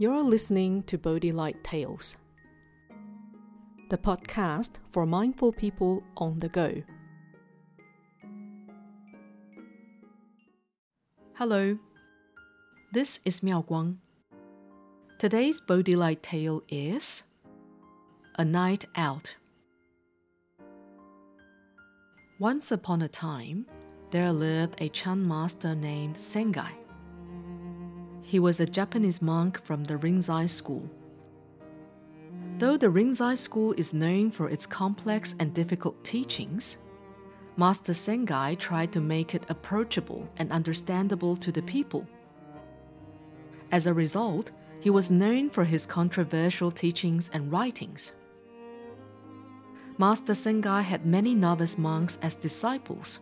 You're listening to Bodhi Light Tales, the podcast for mindful people on the go. Hello, this is Miao Guang. Today's Bodhi Light tale is A Night Out. Once upon a time, there lived a Chan master named Sengai. He was a Japanese monk from the Rinzai school. Though the Rinzai school is known for its complex and difficult teachings, Master Sengai tried to make it approachable and understandable to the people. As a result, he was known for his controversial teachings and writings. Master Sengai had many novice monks as disciples,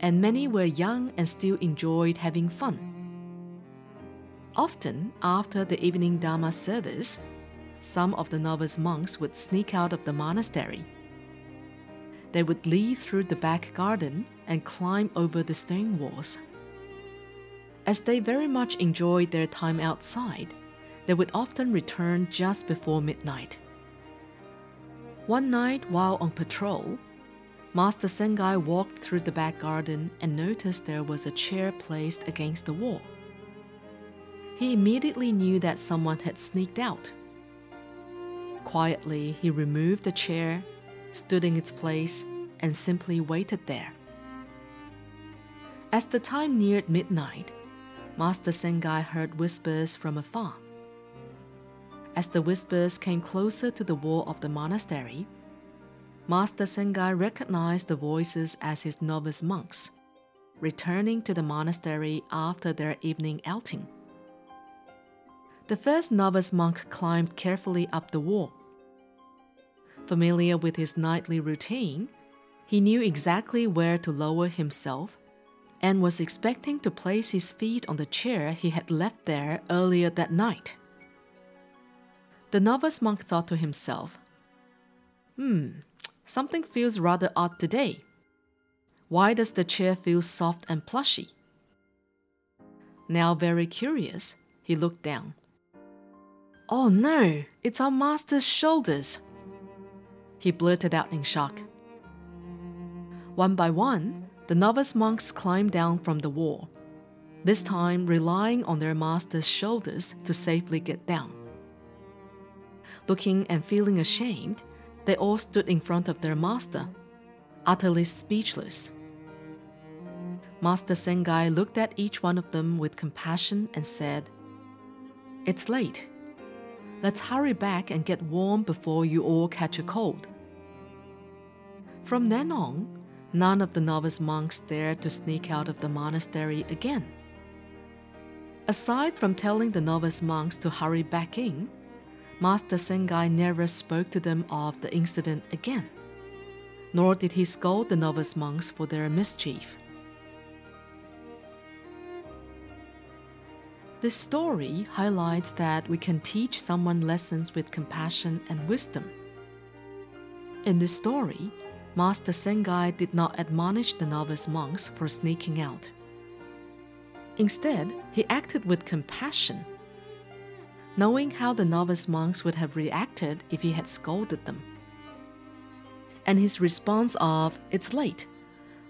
and many were young and still enjoyed having fun. Often, after the evening Dharma service, some of the novice monks would sneak out of the monastery. They would leave through the back garden and climb over the stone walls. As they very much enjoyed their time outside, they would often return just before midnight. One night, while on patrol, Master Sengai walked through the back garden and noticed there was a chair placed against the wall he immediately knew that someone had sneaked out. Quietly, he removed the chair, stood in its place, and simply waited there. As the time neared midnight, Master Sengai heard whispers from afar. As the whispers came closer to the wall of the monastery, Master Sengai recognized the voices as his novice monks, returning to the monastery after their evening outing. The first novice monk climbed carefully up the wall. Familiar with his nightly routine, he knew exactly where to lower himself and was expecting to place his feet on the chair he had left there earlier that night. The novice monk thought to himself, Hmm, something feels rather odd today. Why does the chair feel soft and plushy? Now, very curious, he looked down. Oh no, it's our master's shoulders! He blurted out in shock. One by one, the novice monks climbed down from the wall, this time relying on their master's shoulders to safely get down. Looking and feeling ashamed, they all stood in front of their master, utterly speechless. Master Sengai looked at each one of them with compassion and said, It's late. Let's hurry back and get warm before you all catch a cold. From then on, none of the novice monks dared to sneak out of the monastery again. Aside from telling the novice monks to hurry back in, Master Sengai never spoke to them of the incident again, nor did he scold the novice monks for their mischief. This story highlights that we can teach someone lessons with compassion and wisdom. In this story, Master Sengai did not admonish the novice monks for sneaking out. Instead, he acted with compassion, knowing how the novice monks would have reacted if he had scolded them. And his response of, It's late,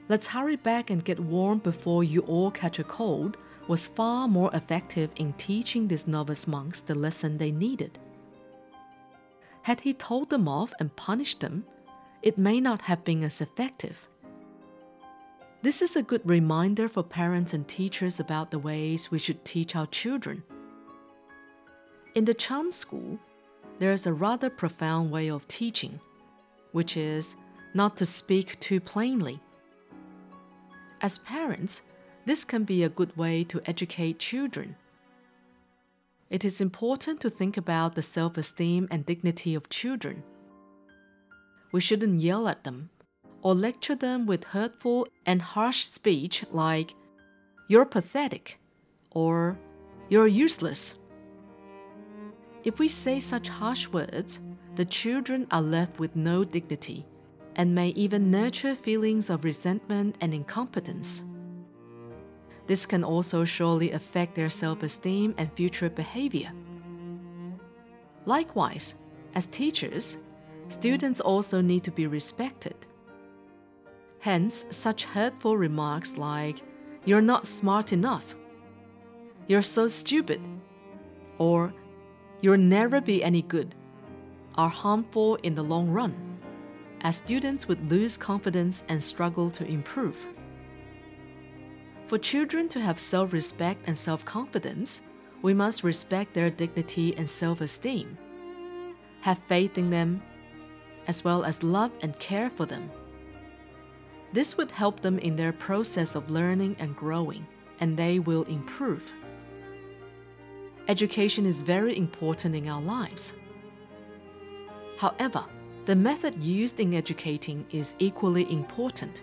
let's hurry back and get warm before you all catch a cold was far more effective in teaching these novice monks the lesson they needed. Had he told them off and punished them, it may not have been as effective. This is a good reminder for parents and teachers about the ways we should teach our children. In the Chan school, there is a rather profound way of teaching, which is not to speak too plainly. As parents, this can be a good way to educate children. It is important to think about the self esteem and dignity of children. We shouldn't yell at them or lecture them with hurtful and harsh speech like, You're pathetic or You're useless. If we say such harsh words, the children are left with no dignity and may even nurture feelings of resentment and incompetence. This can also surely affect their self esteem and future behavior. Likewise, as teachers, students also need to be respected. Hence, such hurtful remarks like, You're not smart enough, You're so stupid, or You'll never be any good, are harmful in the long run, as students would lose confidence and struggle to improve. For children to have self respect and self confidence, we must respect their dignity and self esteem, have faith in them, as well as love and care for them. This would help them in their process of learning and growing, and they will improve. Education is very important in our lives. However, the method used in educating is equally important.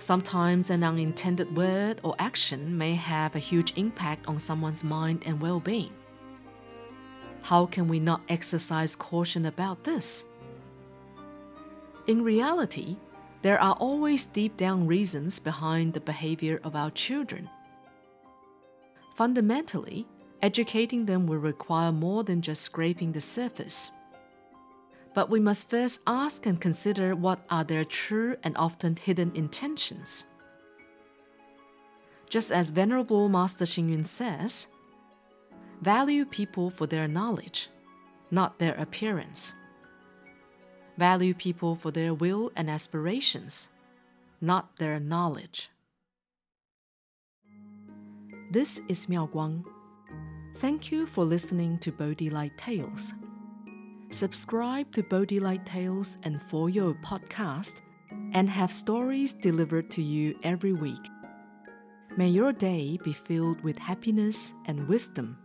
Sometimes an unintended word or action may have a huge impact on someone's mind and well being. How can we not exercise caution about this? In reality, there are always deep down reasons behind the behavior of our children. Fundamentally, educating them will require more than just scraping the surface. But we must first ask and consider what are their true and often hidden intentions. Just as Venerable Master Xing says, value people for their knowledge, not their appearance. Value people for their will and aspirations, not their knowledge. This is Miao Guang. Thank you for listening to Bodhi Light Tales. Subscribe to Bodhi Light Tales and For Your podcast and have stories delivered to you every week. May your day be filled with happiness and wisdom.